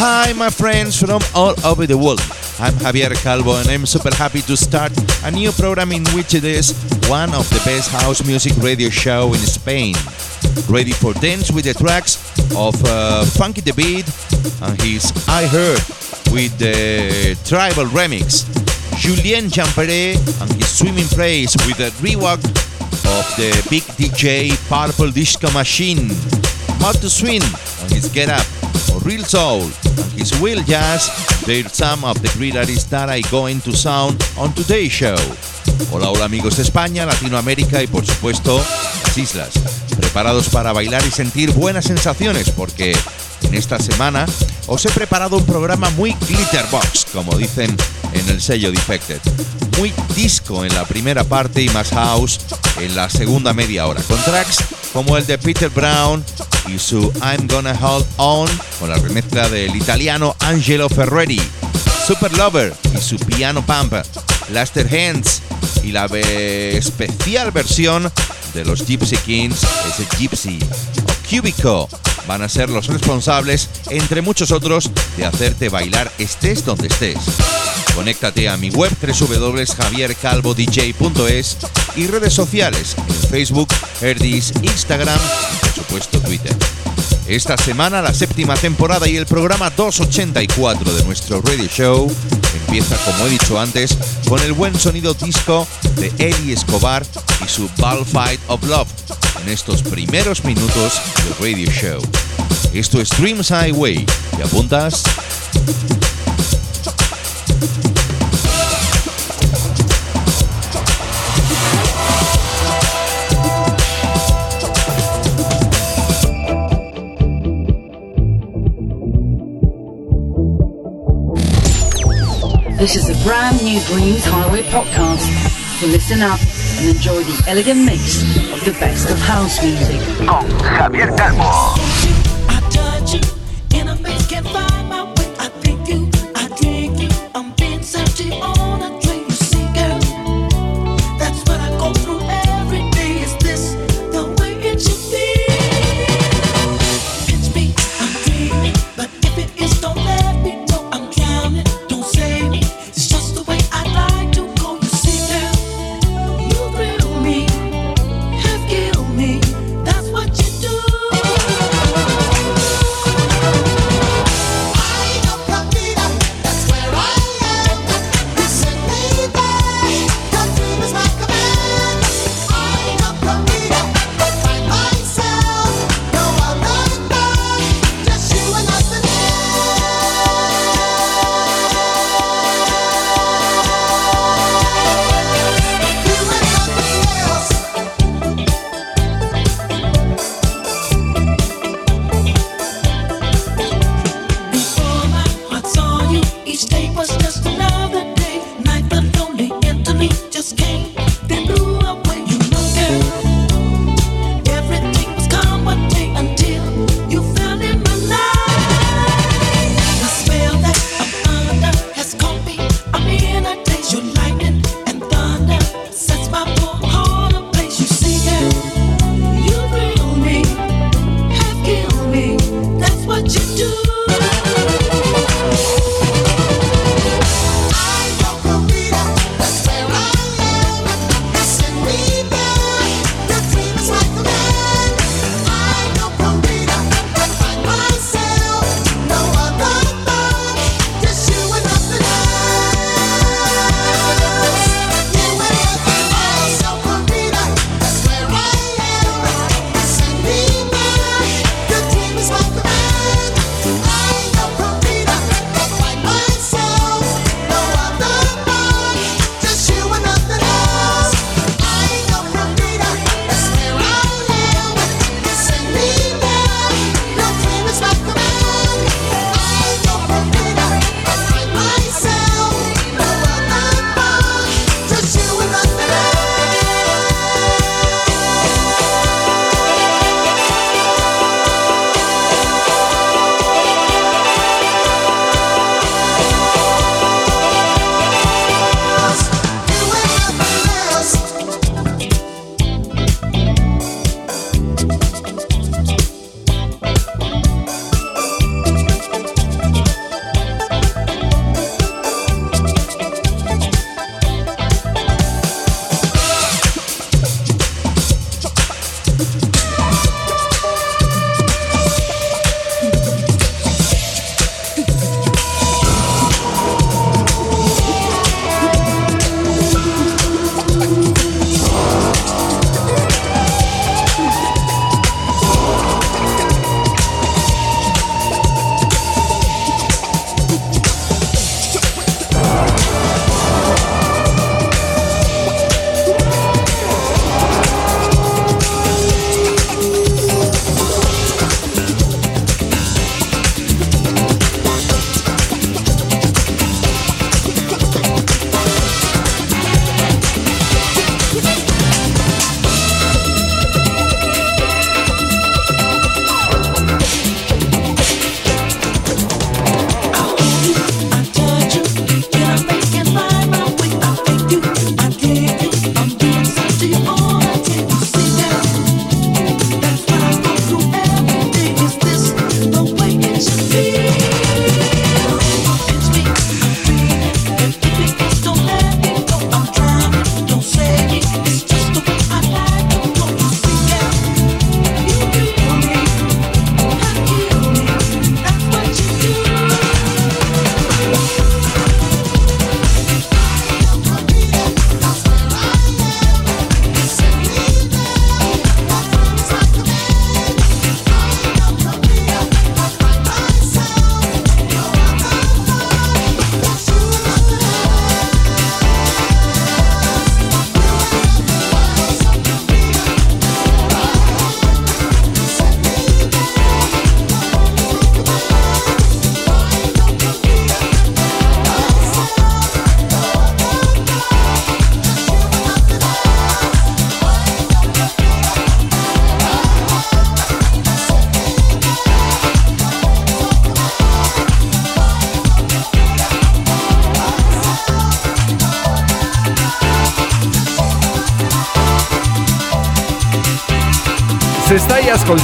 Hi, my friends from all over the world. I'm Javier Calvo, and I'm super happy to start a new program in which it is one of the best house music radio show in Spain. Ready for dance with the tracks of uh, Funky the Beat and his I Heard with the Tribal Remix. Julien Champere and his Swimming Praise with the rework of the big DJ Purple Disco Machine. Matt Swin and his Get Up, Real Soul and his Will Jazz, they're some of the great artists that I going to sound on today's show. Hola, hola amigos de España, Latinoamérica y por supuesto las islas. Preparados para bailar y sentir buenas sensaciones porque en esta semana os he preparado un programa muy glitterbox, como dicen en el sello Defected. Muy disco en la primera parte y más house en la segunda media hora, con tracks como el de Peter Brown y su I'm Gonna Hold On, con la remezcla del italiano Angelo Ferreri, Super Lover y su piano pump, Laster Hands y la ve- especial versión de los Gypsy Kings, ese Gypsy Cubico, van a ser los responsables, entre muchos otros, de hacerte bailar estés donde estés. Conéctate a mi web www.javiercalvodj.es y redes sociales en Facebook, Herdis, Instagram supuesto Twitter. Esta semana la séptima temporada y el programa 284 de nuestro radio show empieza, como he dicho antes, con el buen sonido disco de Eddie Escobar y su Ball Fight of Love en estos primeros minutos del radio show. Esto es Dreams Highway. ¿Te apuntas? This is a brand new Dreams Highway podcast. So listen up and enjoy the elegant mix of the best of house music. Con Javier Calvo.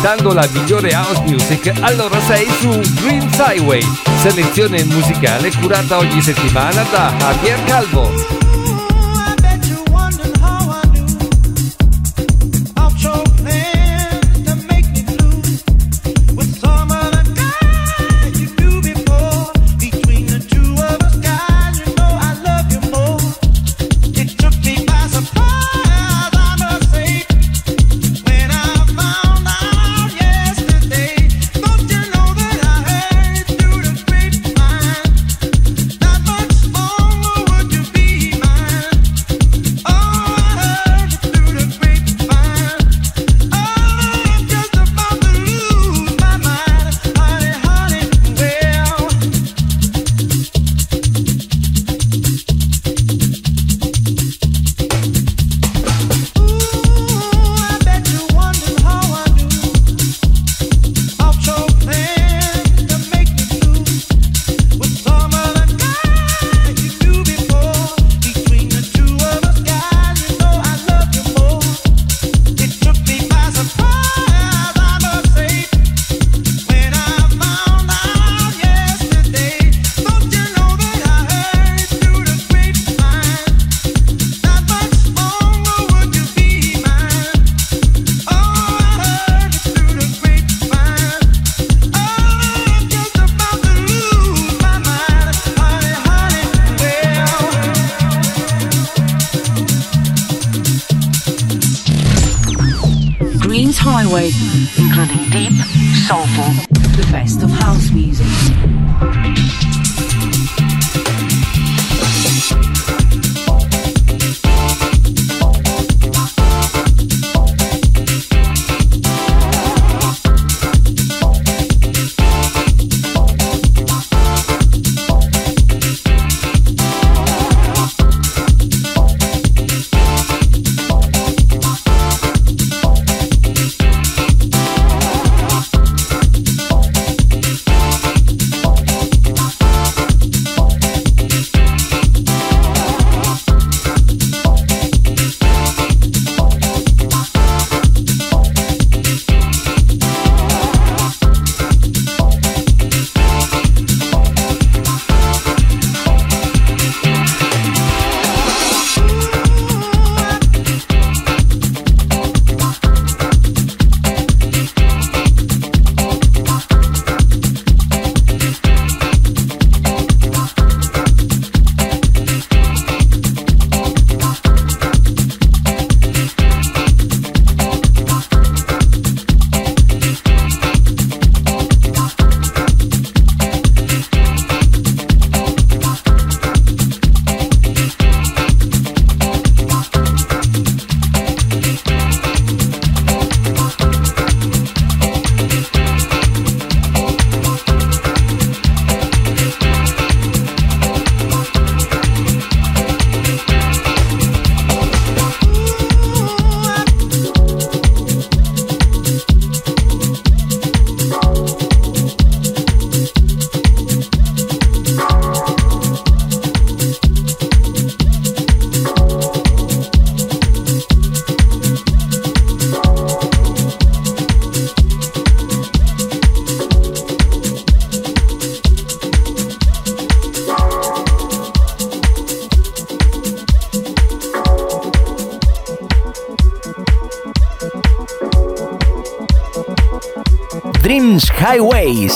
Ascoltando la migliore house music, allora sei su Dreams Highway, selezione musicale curata ogni settimana da Javier Calvo.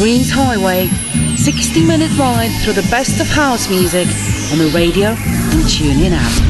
Dreams Highway, 60 minute ride through the best of house music on the radio and TuneIn app.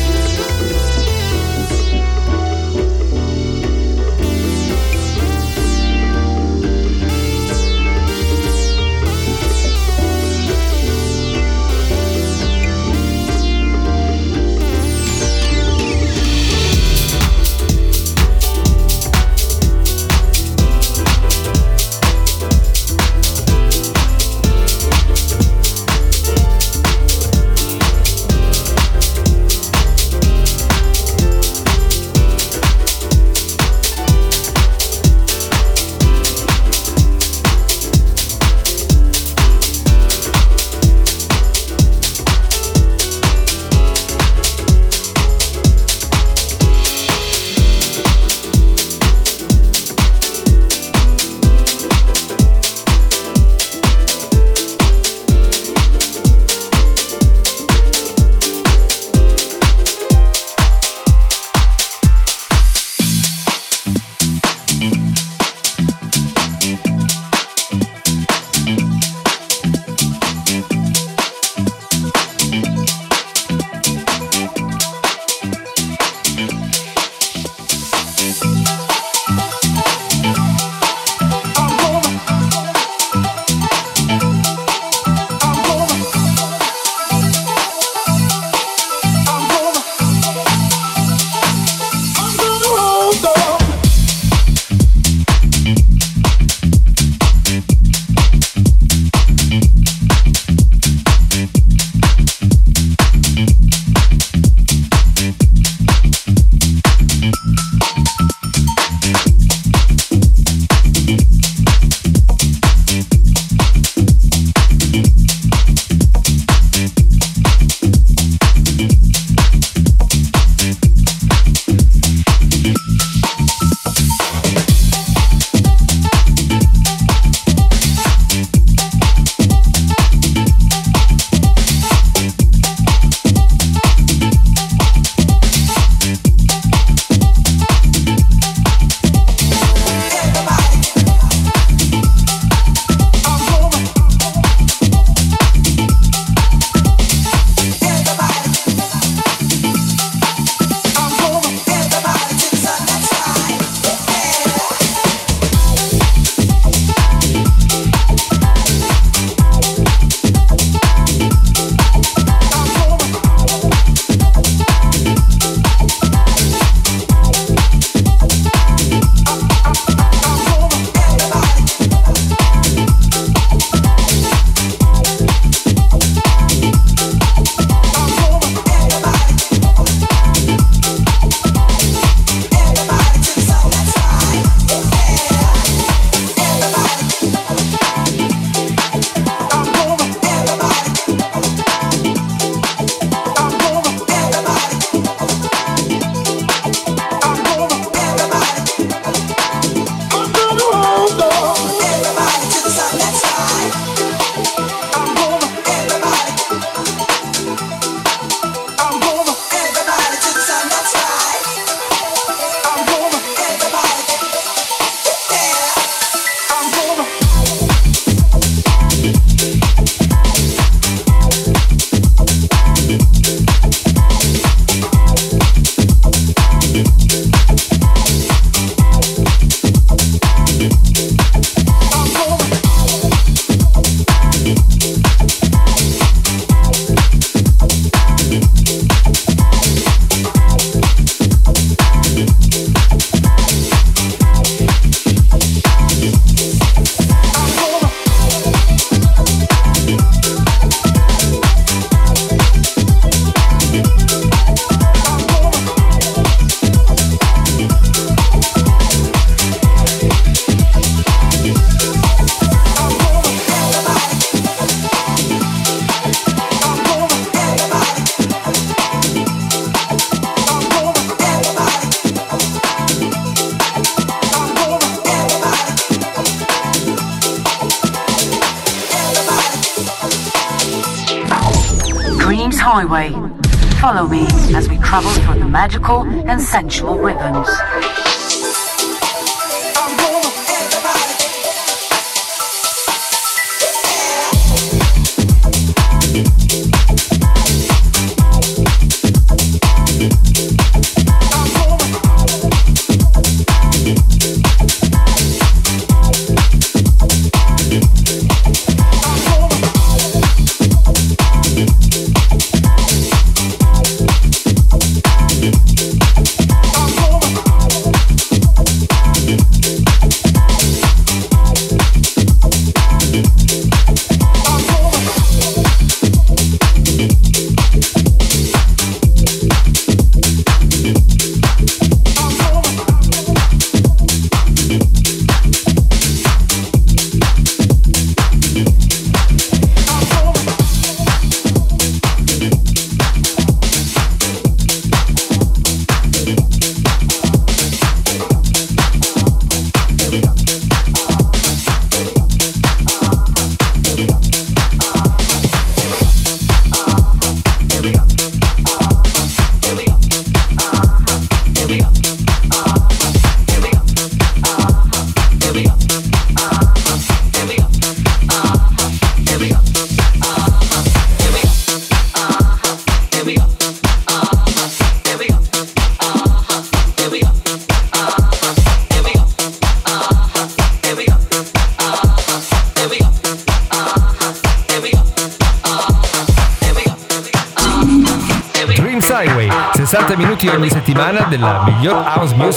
Magical and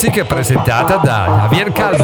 music presentata da Javier Calvo.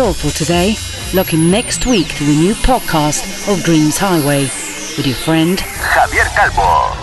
All for today. Look in next week to a new podcast of Dreams Highway with your friend Javier Calvo.